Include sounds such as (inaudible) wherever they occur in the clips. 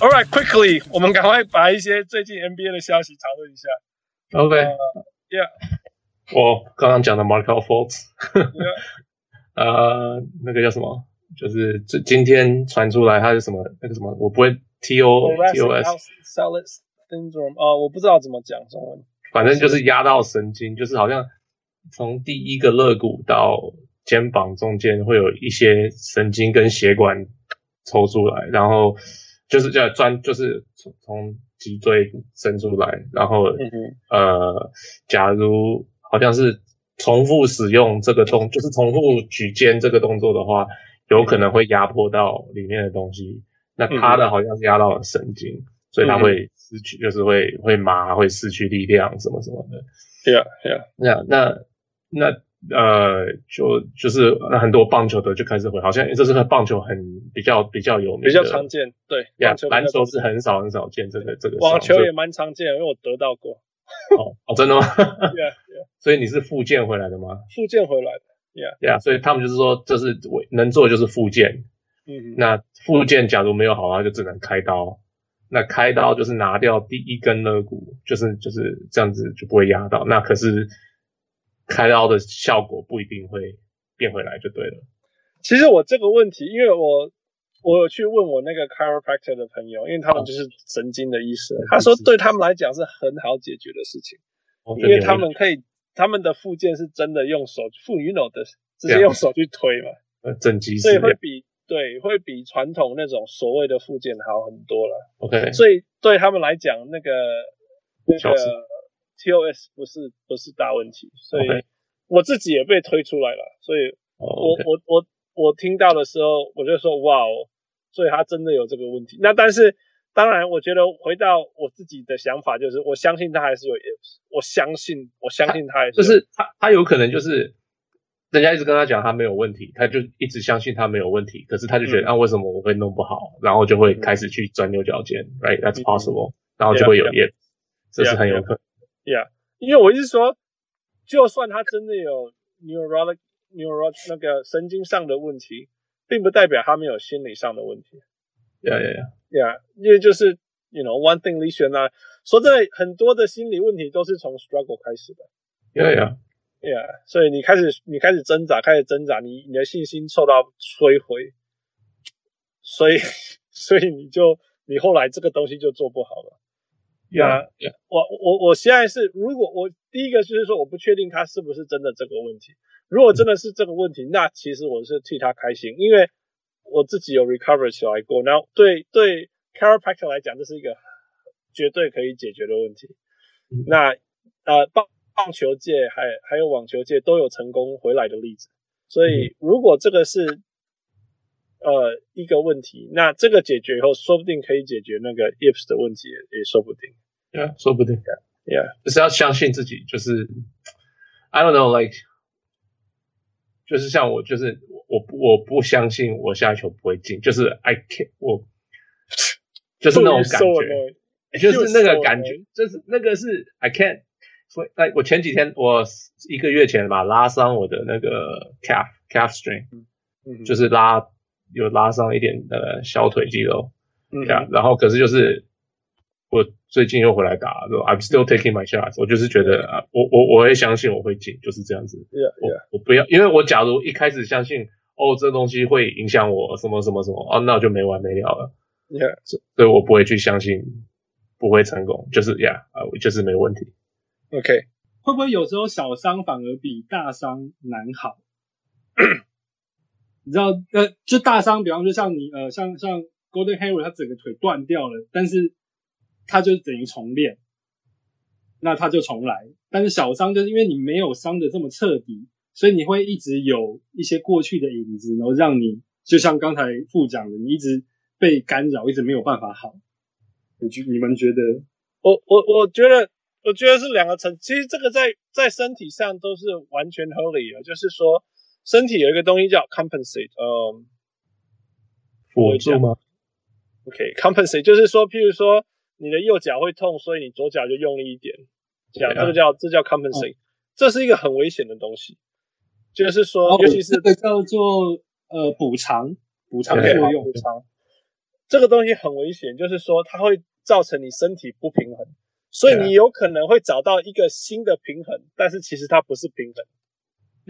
All right, quickly，我们赶快把一些最近 NBA 的消息讨论一下。OK，Yeah，、uh, 我刚刚讲的 Markelle Fultz，(laughs) 呃，那个叫什么？就是这今天传出来他是什么？那个什么？我不会 T O T O S syndrome 啊，我不知道怎么讲中文。反正就是压到神经，就是好像从第一个肋骨到肩膀中间会有一些神经跟血管抽出来，然后就是叫钻，就是从从脊椎伸出来，然后、嗯、呃，假如好像是重复使用这个动，就是重复举肩这个动作的话，有可能会压迫到里面的东西。那他的好像是压到了神经，嗯、所以他会失去，就是会会麻，会失去力量什么什么的。对啊，对啊。那那那。呃，就就是那很多棒球的就开始会，好像这是个棒球很比较比较有名，比较常见。对，篮球篮球是很少很少见这个这个。网球也蛮常见，因为我得到过。哦哦，真的吗？(laughs) 对啊。所以你是复健回来的吗？复健回来的。对啊对啊。所以他们就是说，这是我能做的就是复健。嗯。那复健假如没有好那，就只能开刀。那开刀就是拿掉第一根肋骨，就是就是这样子就不会压到。那可是。开刀的效果不一定会变回来就对了。其实我这个问题，因为我我有去问我那个 chiropractor 的朋友，因为他们就是神经的医生，哦、他说对他们来讲是很好解决的事情，哦、因为他们可以他们的附件是真的用手复，you know 的，直接用手去推嘛，呃，整脊，所以会比对会比传统那种所谓的附件好很多了。OK，所以对他们来讲，那个那个。TOS 不是不是大问题，所以我自己也被推出来了，所以我.我我我听到的时候，我就说哇哦，所以他真的有这个问题。那但是当然，我觉得回到我自己的想法，就是我相信他还是有 ifs，我相信我相信他还是就是他他有可能就是人家一直跟他讲他没有问题，他就一直相信他没有问题，可是他就觉得、嗯、啊为什么我会弄不好，然后就会开始去钻牛角尖、嗯、，right？That's possible，、嗯、然后就会有 if，、yeah, 这是很有可能。Yeah, 因为我一直说，就算他真的有 neurologic neuro 那个神经上的问题，并不代表他没有心理上的问题。Yeah, yeah, yeah. Yeah，因为就是 you know one thing leads to another。说真的，很多的心理问题都是从 struggle 开始的。Yeah, yeah. Yeah，所以你开始你开始挣扎，开始挣扎，你你的信心受到摧毁，所以 (laughs) 所以你就你后来这个东西就做不好了。呀、yeah, yeah.，我我我现在是，如果我第一个就是说，我不确定他是不是真的这个问题。如果真的是这个问题，那其实我是替他开心，因为我自己有 recover 起来过。然后对对 chiropractor 来讲，这是一个绝对可以解决的问题。嗯、那呃棒棒球界还还有网球界都有成功回来的例子。所以如果这个是呃一个问题，那这个解决以后，说不定可以解决那个 ifs 的问题也，也说不定。Yeah，说不定。Yeah，就是要相信自己。就是 I don't know，like，就是像我，就是我，我不相信我下一球不会进。就是 I can't，我就是那种感觉，就是那个感觉，就是那个是 I can't。所以，哎，我前几天，我一个月前吧，拉伤我的那个 calf calf string，嗯，就是拉有拉伤一点的小腿肌肉。嗯，yeah, 然后可是就是。我最近又回来打了，I'm still taking my shots。我就是觉得啊，我我我会相信我会进，就是这样子。Yeah, yeah. 我我不要，因为我假如一开始相信哦，这东西会影响我什么什么什么，哦，那我就没完没了了。Yeah，所以我不会去相信不会成功，就是呀啊，yeah, 就是没问题。OK，会不会有时候小伤反而比大伤难好？(coughs) (coughs) 你知道，呃，就大伤，比方说像你，呃，像像 Golden Hayward 他整个腿断掉了，但是。他就等于重练，那他就重来。但是小伤就是因为你没有伤的这么彻底，所以你会一直有一些过去的影子，然后让你就像刚才副讲的，你一直被干扰，一直没有办法好。你觉你们觉得？我我我觉得我觉得是两个层，其实这个在在身体上都是完全合理的，就是说身体有一个东西叫 compensate，嗯，辅助吗？OK，compensate、okay, 就是说，譬如说。你的右脚会痛，所以你左脚就用力一点，这样.这个叫这叫 compensate，、哦、这是一个很危险的东西，就是说，哦、尤其是这个叫做呃补偿补偿作用，补偿。这个东西很危险，就是说它会造成你身体不平衡，所以你有可能会找到一个新的平衡，但是其实它不是平衡，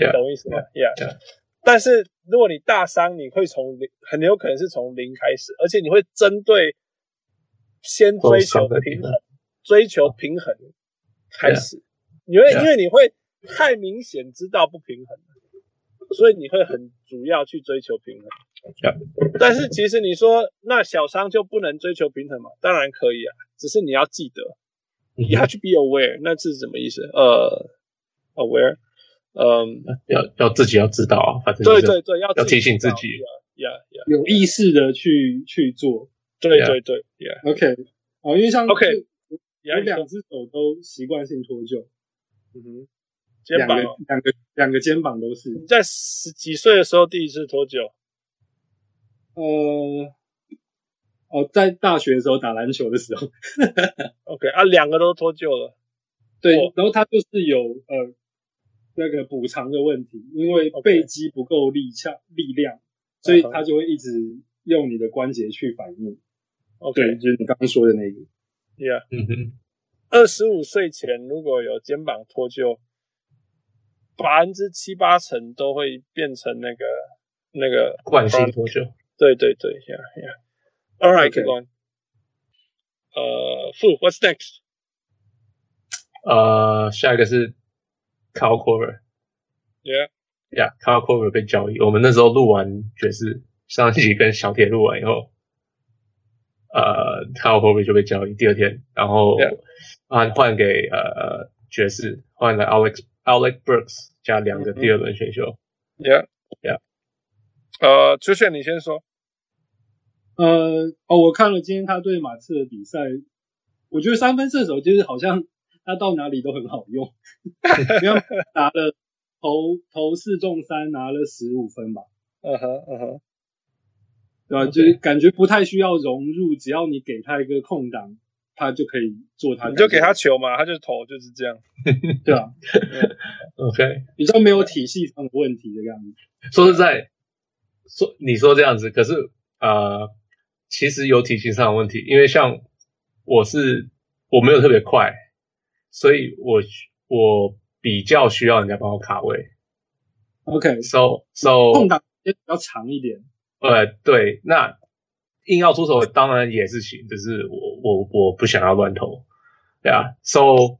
你懂我意思吗？Yeah。但是如果你大伤，你会从零，很有可能是从零开始，而且你会针对先追求平衡，追求平衡开始，因为因为你会太明显知道不平衡，所以你会很主要去追求平衡。但是其实你说那小伤就不能追求平衡吗？当然可以啊，只是你要记得，你要去 be aware，那是什么意思？呃，aware。嗯，要要自己要知道啊，反正对对对，要要提醒自己，呀呀，有意识的去去做，对对对，OK，哦，因为像 OK，有两只手都习惯性脱臼，嗯哼，肩膀两个两个肩膀都是。你在十几岁的时候第一次脱臼？呃，哦，在大学的时候打篮球的时候，(laughs) OK 啊，两个都脱臼了，对，然后他就是有呃。那个补偿的问题，因为背肌不够力强力量，所以他就会一直用你的关节去反应。OK，就是你刚刚说的那个。Yeah，嗯哼。二十五岁前如果有肩膀脱臼，百分之七八成都会变成那个那个 (laughs) 惯性脱臼。对对对，Yeah Yeah。All right, keep going。呃，Fu，What's next？呃，下一个是。Kyle Korver，Yeah，Yeah，Kyle Korver 被交易。我们那时候录完爵士上一集跟小铁录完以后，呃，Kyle Korver 就被交易。第二天，然后换换给呃爵士，换了 Alex Alex Burks 加两个第二轮选秀。Yeah，Yeah，呃，出现你先说。呃，哦，我看了今天他对马刺的比赛，我觉得三分射手就是好像。他到哪里都很好用，因为拿了投投四中三，拿了十五分吧。嗯哼嗯哼，对吧？就是感觉不太需要融入，只要你给他一个空档，他就可以做他。你就给他球嘛，他就投，就是这样。(laughs) 对啊，OK，比较没有体系上的问题的样子。说实在，说你说这样子，可是呃，其实有体系上的问题，因为像我是我没有特别快。所以我我比较需要人家帮我卡位，OK，so so 空档也比较长一点，呃，对，那硬要出手当然也是行，只是我我我不想要乱投，对啊，so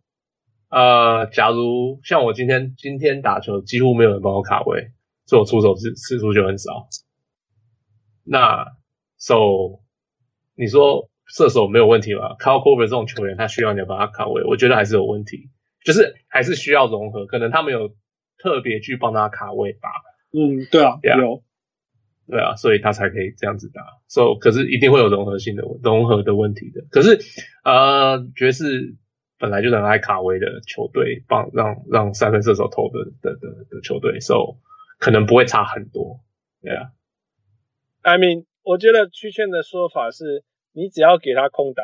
呃，假如像我今天今天打球几乎没有人帮我卡位，所以我出手次次数就很少，那 so 你说。射手没有问题吧？Kyle Korver 这种球员，他需要你把他卡位，我觉得还是有问题，就是还是需要融合，可能他没有特别去帮他卡位吧。嗯，对啊，yeah, 有，对啊，所以他才可以这样子打。So，可是一定会有融合性的融合的问题的。可是，呃，爵士本来就很爱卡位的球队，帮让让三分射手投的的的的，的球队，So 可能不会差很多。对啊，I mean，我觉得曲线的说法是。你只要给他空档，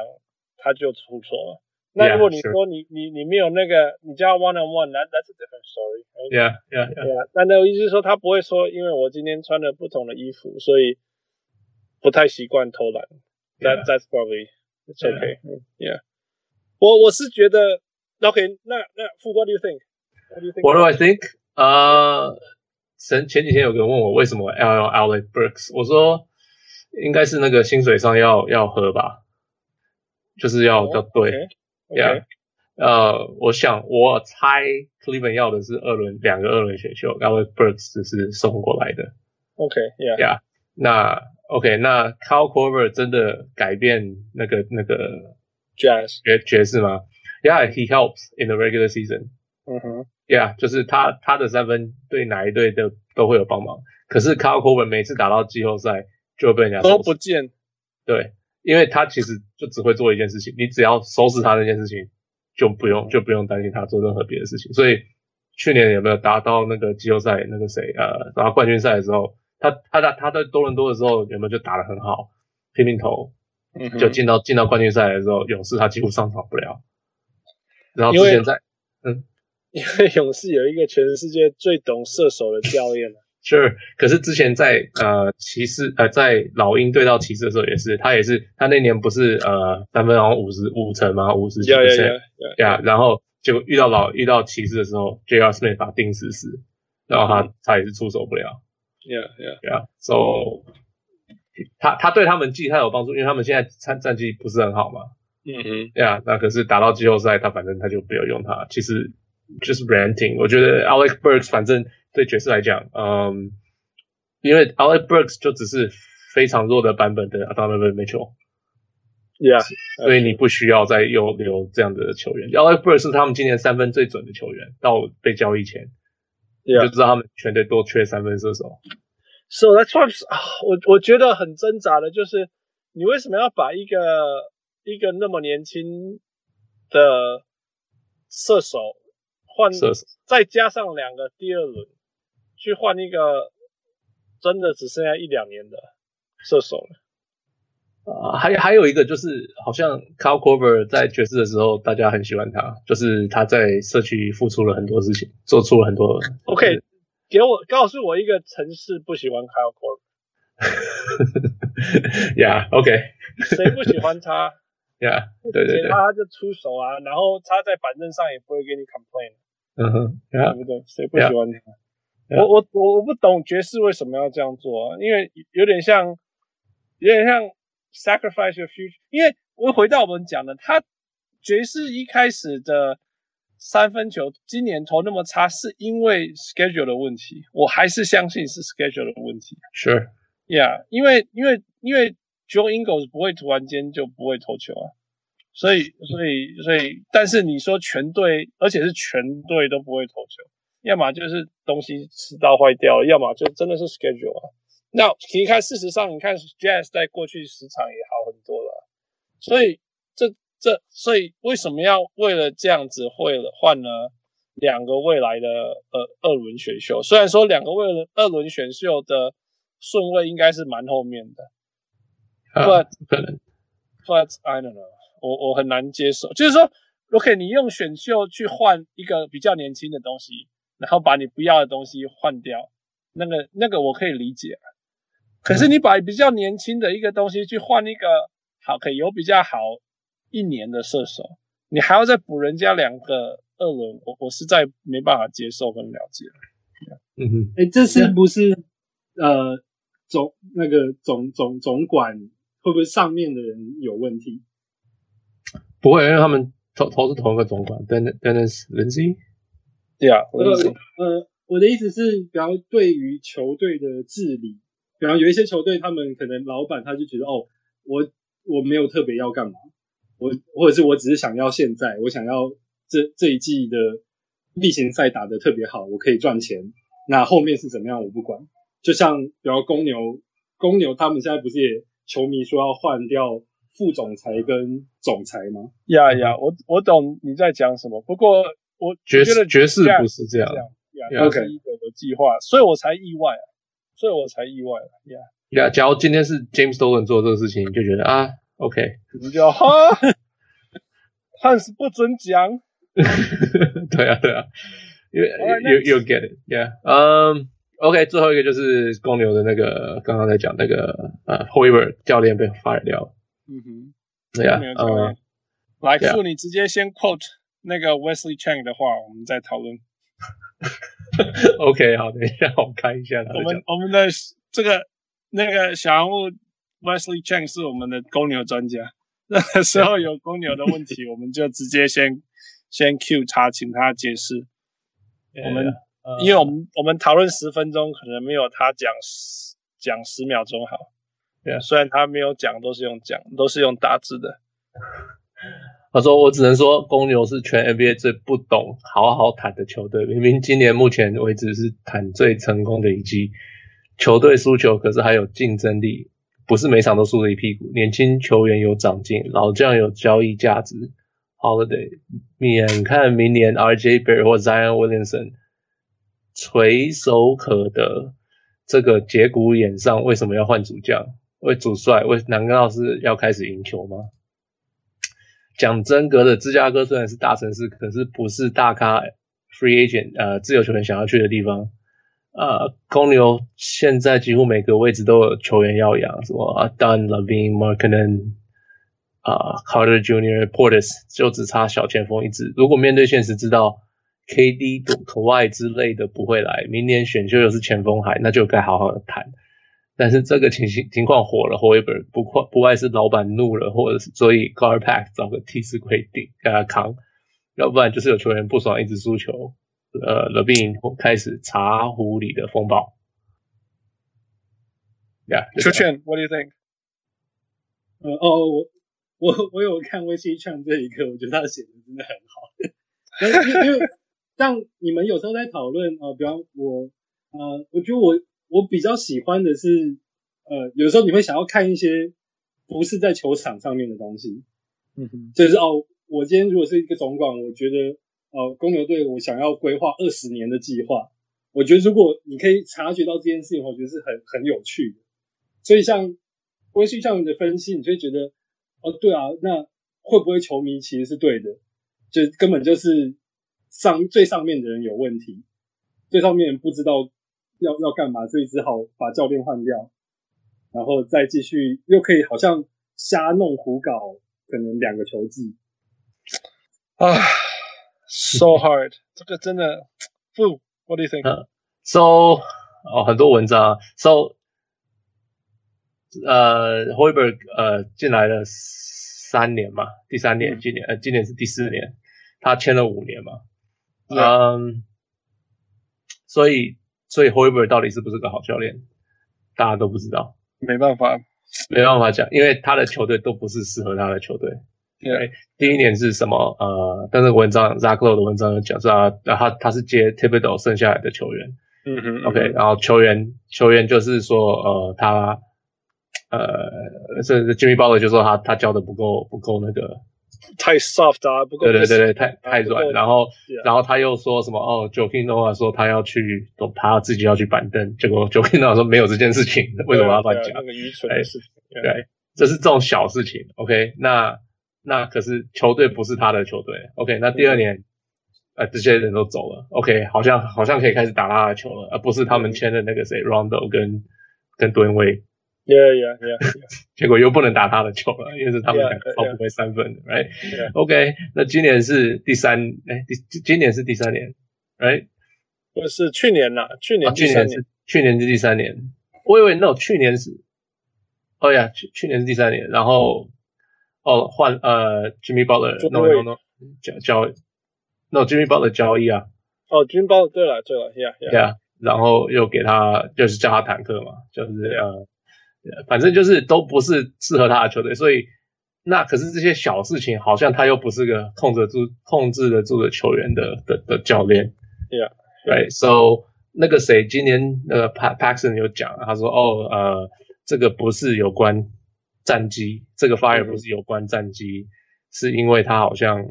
他就出错了。那如果你说你.你你没有那个，你叫 one on one，那 that's a different story。Yeah, yeah, yeah. 那那我意思是说，他不会说，因为我今天穿了不同的衣服，所以不太习惯偷懒。That yeah. that's probably it's okay. Yeah. 我我是觉得 OK 那。那那傅，What do you think? What do you think? What do I think? 啊、uh,，前前几天有个人问我为什么 L L Alec Burks，我说。应该是那个薪水上要要合吧，就是要要对，Yeah，呃，我想我猜 Cleveland 要的是二轮两个二轮选秀，然后 Burks 只是送过来的，OK，Yeah，Yeah，那 OK，那 Cal Corver 真的改变那个那个 Jazz 爵爵士吗？Yeah，he helps in the regular season。嗯哼，Yeah，就是他他的三分对哪一队都都会有帮忙，可是 Cal Corver 每次打到季后赛。就会被人家都不见，对，因为他其实就只会做一件事情，你只要收拾他那件事情，就不用就不用担心他做任何别的事情。所以去年有没有达到那个季后赛那个谁呃，打到冠军赛的时候，他他在他在多伦多的时候有没有就打得很好，拼命投，就进到进到冠军赛的时候，勇士他几乎上场不了。然后之前在嗯，因为勇士有一个全世界最懂射手的教练 Sure，可是之前在呃骑士呃在老鹰对到骑士的时候也是，他也是他那年不是呃三分好像五十五成吗？五十几 percent，呀，然后结果遇到老遇到骑士的时候，J.R. Smith 把他钉死死，然后他、嗯、他也是出手不了。Yeah, yeah, yeah.So 他他对他们季他有帮助，因为他们现在战战绩不是很好嘛。嗯嗯，呀，那可是打到季后赛，他反正他就不要用他。其实就是 renting，我觉得 Alex Burks 反正。对爵士来讲，嗯，因为 Alex Burks 就只是非常弱的版本的 Donovan Mitchell，Yeah，所以你不需要再又留这样的球员。Alex Burks 是他们今年三分最准的球员，到被交易前就知道他们全队多缺三分射手。So that's why 啊，我我觉得很挣扎的就是，你为什么要把一个一个那么年轻的射手换，射手再加上两个第二轮？去换一个真的只剩下一两年的射手了。啊，还还有一个就是，好像 Kyle Korver 在爵士的时候，大家很喜欢他，就是他在社区付出了很多事情，做出了很多。OK，给我告诉我一个城市不喜欢 Kyle Korver。(laughs) Yeah，OK，(laughs) 谁不喜欢他？Yeah，对对对，他就出手啊，然后他在板凳上也不会给你 complain。嗯哼，对不对？谁不喜欢他？我我我我不懂爵士为什么要这样做啊？因为有点像，有点像 sacrifice your future。因为我回到我们讲的，他爵士一开始的三分球今年投那么差，是因为 schedule 的问题。我还是相信是 schedule 的问题。是，Yeah，因为因为因为 Joe Ingles 不会突然间就不会投球啊，所以所以所以，但是你说全队，而且是全队都不会投球。要么就是东西吃到坏掉了，要么就真的是 schedule 啊。那你看，事实上，你看 Jazz 在过去十场也好很多了，所以这这，所以为什么要为了这样子会了换了两个未来的呃二轮选秀？虽然说两个未来二轮选秀的顺位应该是蛮后面的，but but I don't know，我我很难接受，就是说，OK，你用选秀去换一个比较年轻的东西。然后把你不要的东西换掉，那个那个我可以理解，可是你把比较年轻的一个东西去换一个好，可以有比较好一年的射手，你还要再补人家两个二轮，我我实在没办法接受跟了解。嗯哼，哎，这是不是呃总那个总总总管会不会上面的人有问题？不会，因为他们投投是同一个总管，Dennis Lindsay。对啊，我的呃，我的意思是，比方对于球队的治理，比方有一些球队，他们可能老板他就觉得，哦，我我没有特别要干嘛，我或者是我只是想要现在，我想要这这一季的例行赛打得特别好，我可以赚钱，那后面是怎么样我不管。就像比方公牛，公牛他们现在不是也球迷说要换掉副总裁跟总裁吗？呀呀，我我懂你在讲什么，不过。我觉得爵士不是这样，这样，OK，一个有计划，所以我才意外，所以我才意外了，呀，假如今天是 James Dolan 做这个事情，你就觉得啊，OK，(laughs) 你就哈，汉斯不准讲，对啊，对啊，因为 you you get it，yeah，嗯，OK，最后一个就是公牛的那个刚刚在讲那个呃 Hoiberg 教练被 fire 掉了，嗯哼，对啊，嗯，来，祝你直接先 quote。那个 Wesley Chang 的话，我们再讨论。(laughs) OK，好，等一下我看一下。我们我们的这个那个小人物 Wesley Chang 是我们的公牛专家。那个时候有公牛的问题，(laughs) 我们就直接先先 Q 他，请他解释。我们、uh, 因为我们我们讨论十分钟，可能没有他讲十讲十秒钟好。对啊，虽然他没有讲，都是用讲，都是用打字的。(laughs) 他说：“我只能说，公牛是全 NBA 最不懂好好谈的球队。明明今年目前为止是谈最成功的一季，球队输球可是还有竞争力，不是每场都输了一屁股。年轻球员有长进，老将有交易价值。Holiday，眼看明年 RJ Barrett 或 Zion Williamson 垂手可得，这个节骨眼上为什么要换主将？为主帅？为难道是要开始赢球吗？”讲真格的，芝加哥虽然是大城市，可是不是大咖 free agent 呃自由球员想要去的地方。呃，公牛现在几乎每个位置都有球员要养，什么啊，Dunn、Levine、Markkanen 啊，Carter Jr.、Portis，就只差小前锋一支。如果面对现实，知道 KD、k a w i 之类的不会来，明年选秀又是前锋海，那就该好好的谈。但是这个情形情况火了，Hoiberg 不快不外是老板怒了，或者是所以 Garpax 找个替死鬼顶给他扛，要不然就是有球员不爽一直输球。呃，LaVine 开始茶壶里的风暴。Yeah，Chuchen，What do you think？呃哦，我我我有看威西劝这一个，我觉得他写的真的很好。(laughs) 因为因为像你们有时候在讨论啊，比方我呃，我觉得我我比较喜欢的是呃，有时候你会想要看一些不是在球场上面的东西。嗯哼，就是哦，我今天如果是一个总管，我觉得。呃，公牛队我想要规划二十年的计划，我觉得如果你可以察觉到这件事情，我觉得是很很有趣的。所以像微信上面的分析，你就会觉得，哦，对啊，那会不会球迷其实是对的？就根本就是上最上面的人有问题，最上面不知道要要干嘛，所以只好把教练换掉，然后再继续又可以好像瞎弄胡搞，可能两个球季啊。So hard，这个真的不，What do you think？So，哦，很多文章。So，呃，Hoiberg 呃进来了三年嘛，第三年，今年呃今年是第四年，他签了五年嘛。嗯、um,，所以所以 Hoiberg 到底是不是个好教练，大家都不知道。没办法，没办法讲，因为他的球队都不是适合他的球队。对，yeah. 第一年是什么？呃，但是文章 Zach Lowe 的文章有讲是啊，他他是接 Thibodeau 剩下来的球员。嗯哼，OK，然后球员球员就是说，呃，他呃，这 Jimmy Butler 就说他他教的不够不够那个太 soft 啊，不够对对对对，太太软。然后.然后他又说什么？哦，Joakim Noah 说他要去，他要自己要去板凳，结果 (laughs) Joakim Noah 说没有这件事情，(laughs) 为什么要乱讲？那个愚蠢的事情。对，这是这种小事情。OK，那。那可是球队不是他的球队，OK？那第二年，呃，这些人都走了，OK？好像好像可以开始打他的球了，而不是他们签的那个谁，Rondo 跟跟吨位，Yeah Yeah Yeah，, yeah. 结果又不能打他的球了，因为是他们两个超不会三分的 yeah, yeah.，Right？OK？、Yeah. 那今年是第三，哎，第今年是第三年，Right？不是去年了，去年去年是去年是第三年，我以为 No，去年是，哦呀，去去年是第三年，然后。哦，换呃，Jimmy Butler，no no no，交交，no Jimmy Butler 交易啊。哦，Jimmy Butler，对了对了，yeah yeah, yeah。然后又给他就是叫他坦克嘛，就是呃，反正就是都不是适合他的球队，所以那可是这些小事情，好像他又不是个控制得住控制得住的球员的的的教练。Yeah，对，so 那个谁今年那个 Paxson 有讲，他说哦呃，这个不是有关。战绩这个 fire 不是有关战绩，嗯，是因为他好像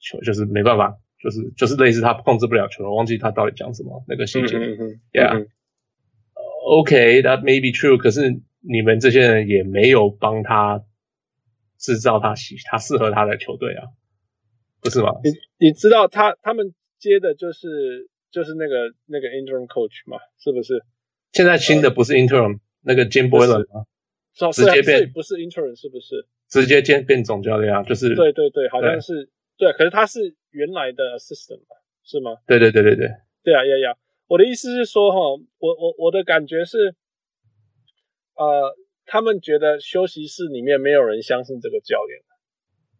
球就是没办法，就是就是类似他控制不了球，我忘记他到底讲什么那个细节。嗯嗯 Yeah，OK，that、okay, may be true。可是你们这些人也没有帮他制造他喜他适合他的球队啊，不是吗？你你知道他他们接的就是就是那个那个 interim coach 嘛，是不是？现在新的不是 interim，、呃、那个 Jim Boylan 吗？直接变不是 intern 是不是？直接变变总教练啊，就是对对对，好像是对，可是他是原来的 assistant 吧，是吗？对对对对对，对啊呀呀！我的意思是说哈，我我我的感觉是，呃，他们觉得休息室里面没有人相信这个教练，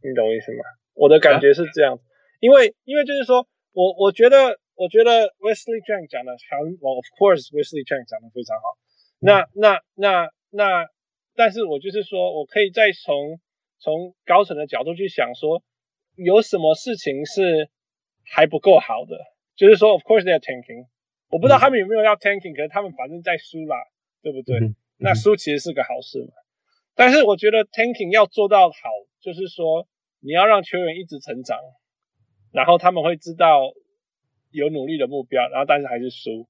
你懂我意思吗？我的感觉是这样，啊、因为因为就是说我我觉得我觉得 Wesley Chang 讲的很 of course Wesley Chang 讲的非常好，那那那那。那但是我就是说，我可以再从从高层的角度去想说，有什么事情是还不够好的？就是说，of course they are tanking，我不知道他们有没有要 tanking，可是他们反正在输啦，对不对？那输其实是个好事嘛。但是我觉得 tanking 要做到好，就是说你要让球员一直成长，然后他们会知道有努力的目标，然后但是还是输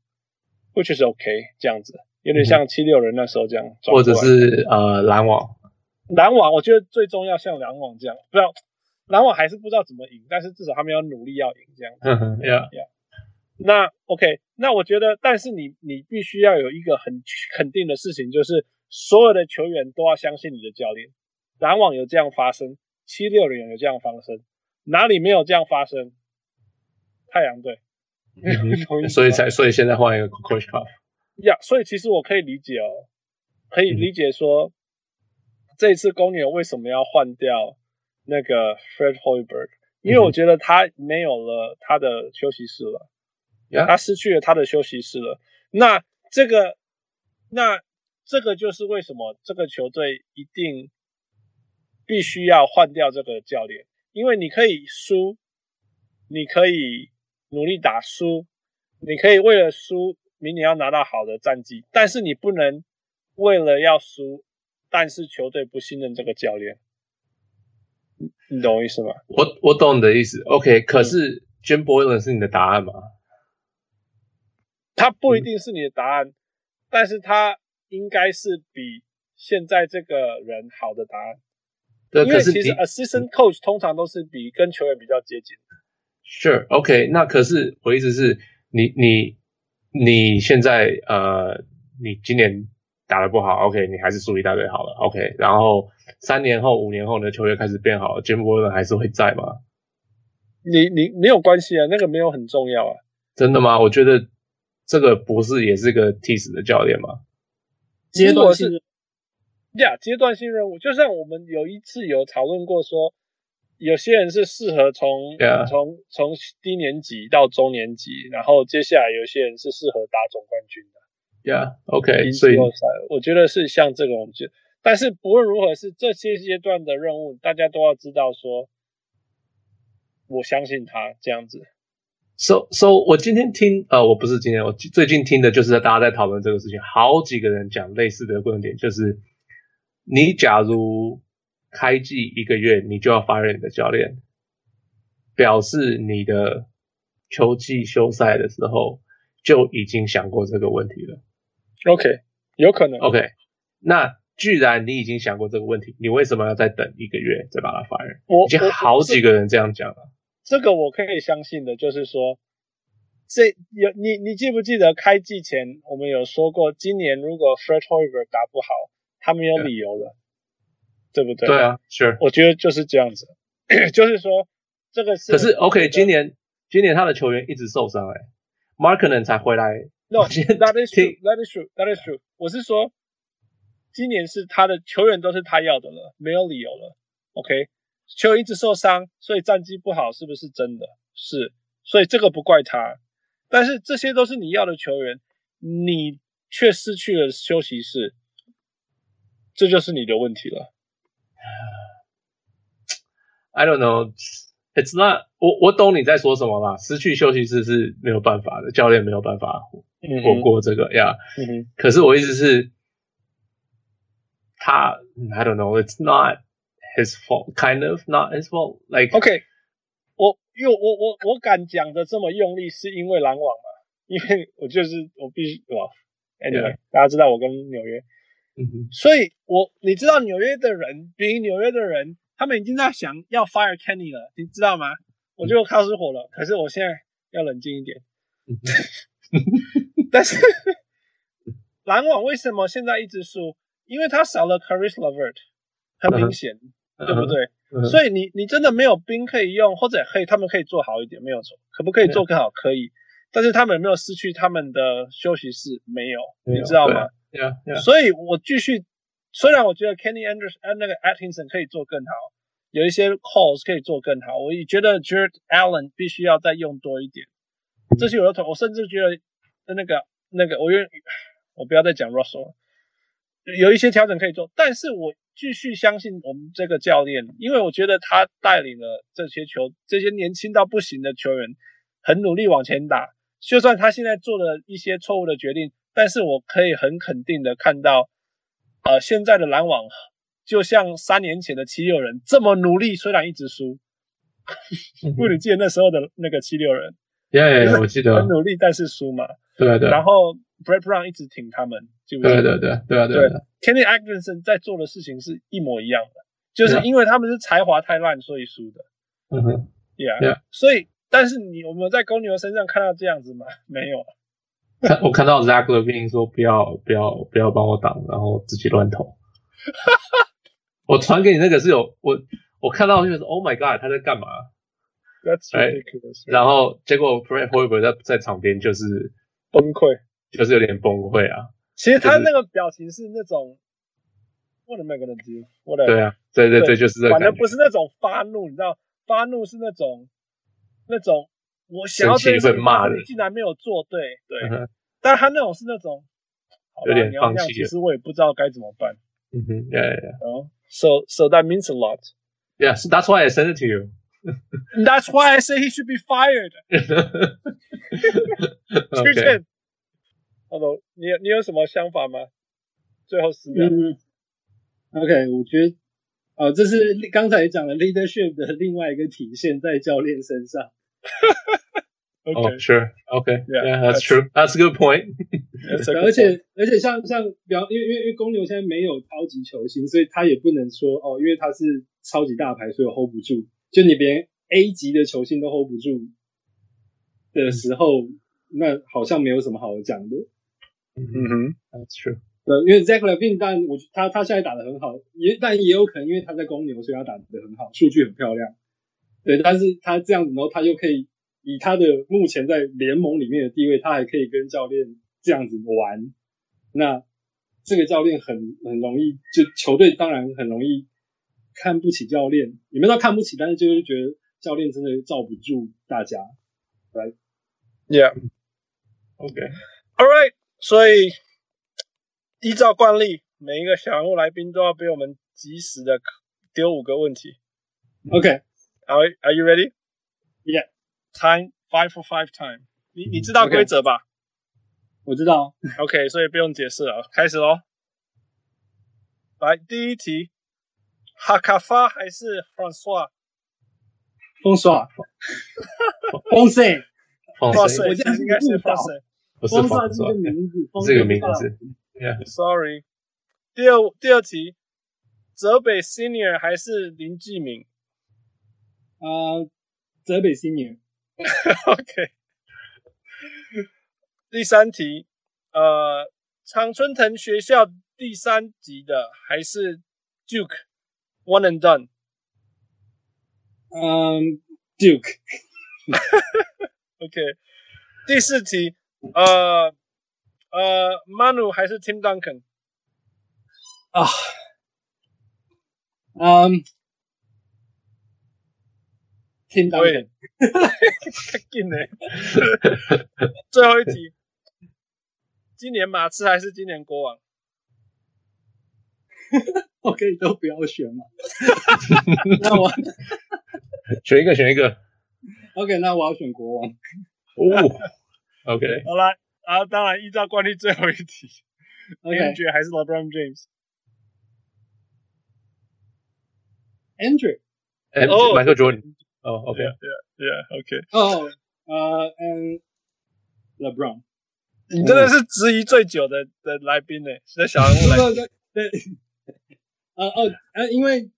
，which is OK 这样子。有点像七六人那时候这样，或者是呃篮网，篮网我觉得最重要像篮网这样，不知道篮网还是不知道怎么赢，但是至少他们要努力要赢这样。嗯哼，Yeah，那 OK，那我觉得，但是你你必须要有一个很肯定的事情，就是所有的球员都要相信你的教练。篮网有这样发生，七六人有这样发生，哪里没有这样发生？太阳队，(laughs) 嗯、所以才所以现在换一个 Kokoschka。呀，yeah, 所以其实我可以理解哦，可以理解说，嗯、这一次公牛为什么要换掉那个 Fred Hoiberg，因为我觉得他没有了他的休息室了。他失去了他的休息室了，那这个，那这个就是为什么这个球队一定必须要换掉这个教练，因为你可以输，你可以努力打输，你可以为了输明年要拿到好的战绩，但是你不能为了要输，但是球队不信任这个教练，你懂我意思吗？我我懂你的意思，OK，可是 Jim Boylen 是你的答案吗？他不一定是你的答案，嗯、但是他应该是比现在这个人好的答案。对，因为其实 assistant coach 通常都是比跟球员比较接近的。Sure，OK，okay, 那可是我意思是你你你现在呃，你今年打得不好，OK，你还是输一大堆好了，OK，然后三年后、五年后你的球员开始变好了，Jim Boylen 还是会在吗？你你没有关系啊，那个没有很重要啊。真的吗？我觉得。这个博士也是个替死的教练吗？阶段性，呀，阶段性任务，就像我们有一次有讨论过说，有些人是适合从.从从低年级到中年级，然后接下来有些人是适合打总冠军的。Yeah，OK，所以我觉得是像这种，就但是不论如何是这些阶段的任务，大家都要知道说，我相信他这样子。So so，我今天听，呃，我不是今天，我最近听的就是大家在讨论这个事情，好几个人讲类似的观点，就是你假如开季一个月，你就要 fire 你的教练，表示你的球季休赛的时候就已经想过这个问题了。OK，有可能。OK，那既然你已经想过这个问题，你为什么要再等一个月再把它 fire？我已经好几个人这样讲了。这个我可以相信的，就是说，这有你你记不记得开季前我们有说过，今年如果 Fred Hoiberg 打不好，他没有理由了对不对？对啊，是。我觉得就是这样子，(clears throat) 就是说这个是。可是 OK，今年今年他的球员一直受伤，哎，Markkanen 才回来。No，that (laughs) is true，that is true，that is true。我是说，今年是他的球员都是他要的了，没有理由了，OK。球员一直受伤，所以战绩不好，是不是真的？是，所以这个不怪他。但是这些都是你要的球员，你却失去了休息室，这就是你的问题了。I don't know, it's not 我我懂你在说什么啦。失去休息室是没有办法的，教练没有办法活过这个呀。可是我意思是，他 I don't know, it's not. His fault, kind of not his fault. Like, OK，我因为我我我敢讲的这么用力，是因为篮网嘛？因为我就是我必须哇，Anyway，Yeah. 大家知道我跟纽约，所以我你知道纽约的人，比纽约的人，他们已经在想要 fire Kenny 了，你知道吗？我就开始火了。可是我现在要冷静一点。但是篮网为什么现在一直输？因为他少了 Caris LeVert，很明显。Uh huh. 对不对？嗯、所以你你真的没有兵可以用，或者可以他们可以做好一点，没有错。可不可以做更好？可以。但是他们有没有失去他们的休息室？没有，你知道吗？对啊，对啊。所以我继续，虽然我觉得 Kenny Anderson 那个 Atkinson 可以做更好，有一些 calls 可以做更好，我也觉得 Jarrett Allen 必须要再用多一点。这些我都同，我甚至觉得那个那个，我愿我不要再讲 Russell 了，有一些调整可以做，但是我。继续相信我们这个教练，因为我觉得他带领了这些球，这些年轻到不行的球员，很努力往前打。就算他现在做了一些错误的决定，但是我可以很肯定的看到，呃，现在的篮网就像三年前的七六人这么努力，虽然一直输。(laughs) 不，你记得那时候的那个七六人？(laughs) 对，yeah, yeah, 我记得。很努力，但是输嘛。对对。然后 Brett Brown 一直挺他们。对对对对对对，Kenny Atkinson 在做的事情是一模一样的，就是因为他们是才华太烂，所以输的。嗯哼，Yeah，所以但是你我们在公牛身上看到这样子吗？没有。看 (laughs) 我看到 Zach Levine 说不要不要不要帮我挡，然后自己乱投。(laughs) 我传给你那个是有我我看到就是 Oh my God，他在干嘛？That's ridiculous。然后结果 Fred Hoiberg 在在场边就是崩溃，就是有点崩溃啊。其实他那个表情是那种 What am I gonna do？对啊，对对对，就是这个。反正不是那种发怒，你知道，发怒是那种那种我想要这个骂你竟然没有做对对，嗯、但他那种是那种有点放弃。其实我也不知道该怎么办。嗯哼，Yeah Yeah。Oh, so so that means a lot. Yes, that's why I sent it to you. That's why I say he should be fired. 推荐。Hello，你你有什么想法吗？最后十秒。嗯、OK，我觉得，哦，这是刚才讲的 leadership 的另外一个体现，在教练身上。OK，oh, sure. OK，Yeah，that's true. That's a good point. (laughs) 而且而且像像比方，因为因为因为公牛现在没有超级球星，所以他也不能说哦，因为他是超级大牌，所以我 hold 不住。就你连 A 级的球星都 hold 不住的时候，嗯、那好像没有什么好讲的。嗯哼，That's true。对，因为 Zach Levine，但我他他现在打得很好，也但也有可能因为他在公牛，所以他打得很好，数据很漂亮。对，但是他这样子，然后他又可以以他的目前在联盟里面的地位，他还可以跟教练这样子玩。那这个教练很很容易，就球队当然很容易看不起教练，也没到看不起，但是就是觉得教练真的罩不住大家。Right？Yeah，OK，All right。所以，依照惯例，每一个小人物来宾都要被我们及时的丢五个问题。OK，Are Are you ready? Yeah. Time five for five time. 你你知道规则吧？Okay. 我知道。OK，所以不用解释了，开始喽。来，第一题，哈卡法还是 Francois？Francois，Francois，我这样应该是 Francois。不是风沙这个名字，这个名字。Yeah，Sorry。第二第二题，泽北 Senior 还是林继明？啊，泽北 Senior。(laughs) OK。第三题，呃，常春藤学校第三级的还是 Duke One and Done？嗯，Duke。(laughs) OK。第四题。呃呃，Manu 还是 Tim Duncan 啊？嗯，Tim Duncan。最后一题，今年马刺还是今年国王？(laughs) OK，都不要选嘛。(laughs) 那我选一个，选一个。(laughs) OK，那我要选国王。哦。OK，好了，然后当然依照惯例，最后一题，Andrew 还是 LeBron (laughs) James？Andrew，Michael Jordan。哦，OK，Yeah，Yeah，OK。哦，呃，嗯，LeBron，你真的是质疑最久的的来宾呢，是小人物来。对，呃哦呃，因为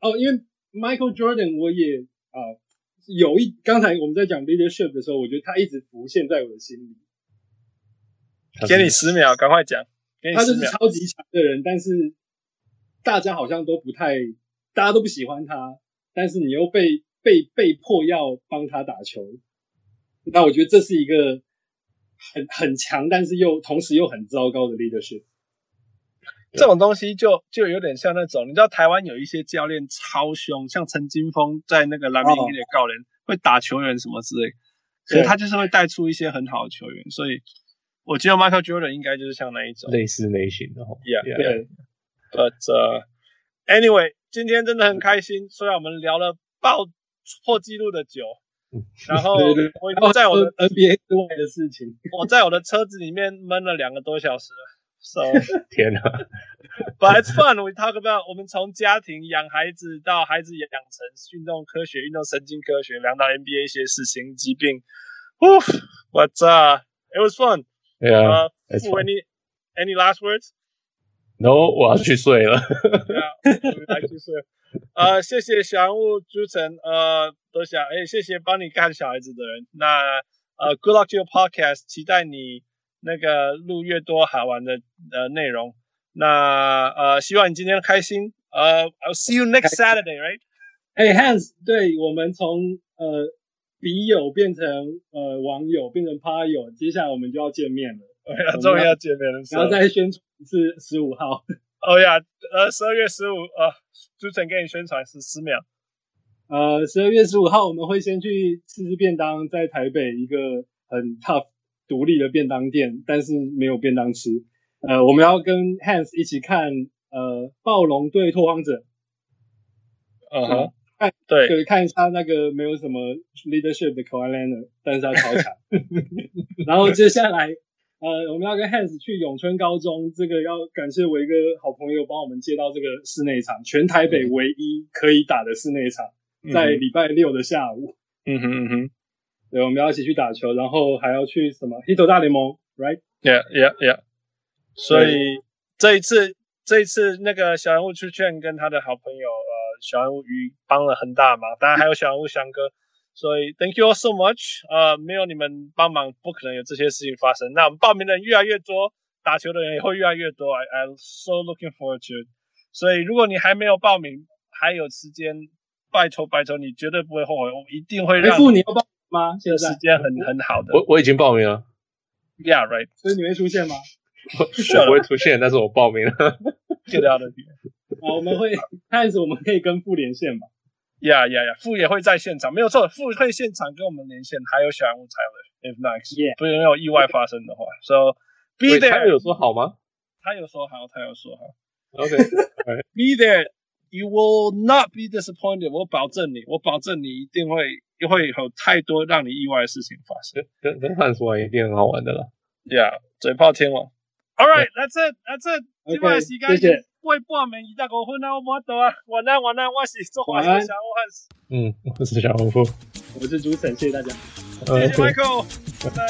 哦，因为 (laughs) Michael Jordan，我也啊。 有一刚才我们在讲 leadership 的时候，我觉得他一直浮现在我的心里。给你十秒，赶快讲。他就是超级强的人，但是大家好像都不太，大家都不喜欢他，但是你又被被被迫要帮他打球。那我觉得这是一个很很强，但是又同时又很糟糕的 leadership。这种东西就就有点像那种，你知道台湾有一些教练超凶，像陈金峰在那个蓝明也告人，会打球员什么之类，所以他就是会带出一些很好的球员。所以我觉得 Michael Jordan 应该就是像那一种类似类型的。Yeah, yeah. But uh, anyway，今天真的很开心，虽然我们聊了爆破纪录的酒，然后 (laughs) 我在我的 (laughs) NBA 之外的事情，我在我的车子里面闷了两个多小时了。So, 天哪！But it's fun. We talk about 我们从家庭养孩子到孩子养成运动科学、运动神经科学，聊到 NBA 一些事情、疾病。Woo! But uh, it was fun. Yeah. Uh, any any last words?，no，我要去睡了。我要去睡。呃，谢谢小人物朱晨，呃，多谢，哎，谢谢帮你干小孩子的人。那呃，good luck to your podcast，期待你那个录越多好玩的呃内容。那呃，希望你今天开心。呃，I'll see you next Saturday，right？Hey，Hans，对，我们从呃笔友变成呃网友，变成趴友，接下来我们就要见面了。(laughs) 哎呀，终于要见面了，然后再宣传是十五号。哦呀，呃，十二月十五，呃，朱晨给你宣传十十秒。呃，十二月十五号我们会先去吃吃便当，在台北一个很 tough 独立的便当店，但是没有便当吃。呃，我们要跟 Hans 一起看呃暴龙对拓荒者。嗯哼、uh，huh. 看对对，看一下那个没有什么 leadership 的 Kawhi Leonard，但是他超强。(laughs) 然后接下来呃，我们要跟 Hans 去永春高中，这个要感谢我一个好朋友帮我们接到这个室内场，全台北唯一可以打的室内场，嗯、在礼拜六的下午。嗯哼嗯哼，对，我们要一起去打球，然后还要去什么 Hito 大联盟，Right？Yeah Yeah Yeah。所以这一次，这一次那个小人物出圈跟他的好朋友呃小人物鱼帮了很大忙，当然还有小人物翔哥，所以 Thank you all so much。呃，没有你们帮忙，不可能有这些事情发生。那我们报名的人越来越多，打球的人也会越来越多。I I'm so looking forward to。所以如果你还没有报名，还有时间，拜托拜托，你绝对不会后悔，我一定会让。你要报吗？现在时间很很好的。我我已经报名了。Yeah, right。所以你会出现吗？我不会出现，但是我报名了。(laughs) 就这样的。好，我们会开始，我们可以跟傅连线吧。呀呀呀，傅也会在现场，没有错，傅会现场跟我们连线，还有小人物 Tyler，if not，Yeah. 不是没有意外发生的话，So be there。他有说好吗？他有说好，他有说好。OK，Be (laughs) there。You will not be disappointed。我保证你，我保证你一定会会有太多让你意外的事情发生。跟跟汉说完一定很好玩的了。Yeah，嘴炮天王。All right, that's it, that's it。今晚时间过半暝，二十五分啊，我冇到啊。晚安，晚安，我是做华生小人物汉斯。嗯，我是小红夫，我是主持人，谢谢大家。谢谢 Michael，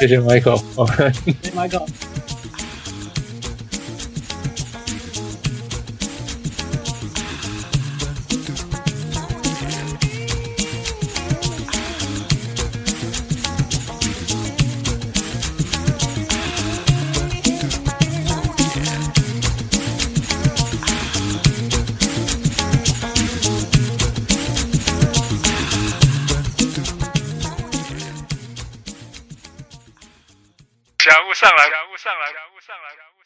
谢谢 Michael。OK，谢谢 Michael。上来感悟上来感悟上来感悟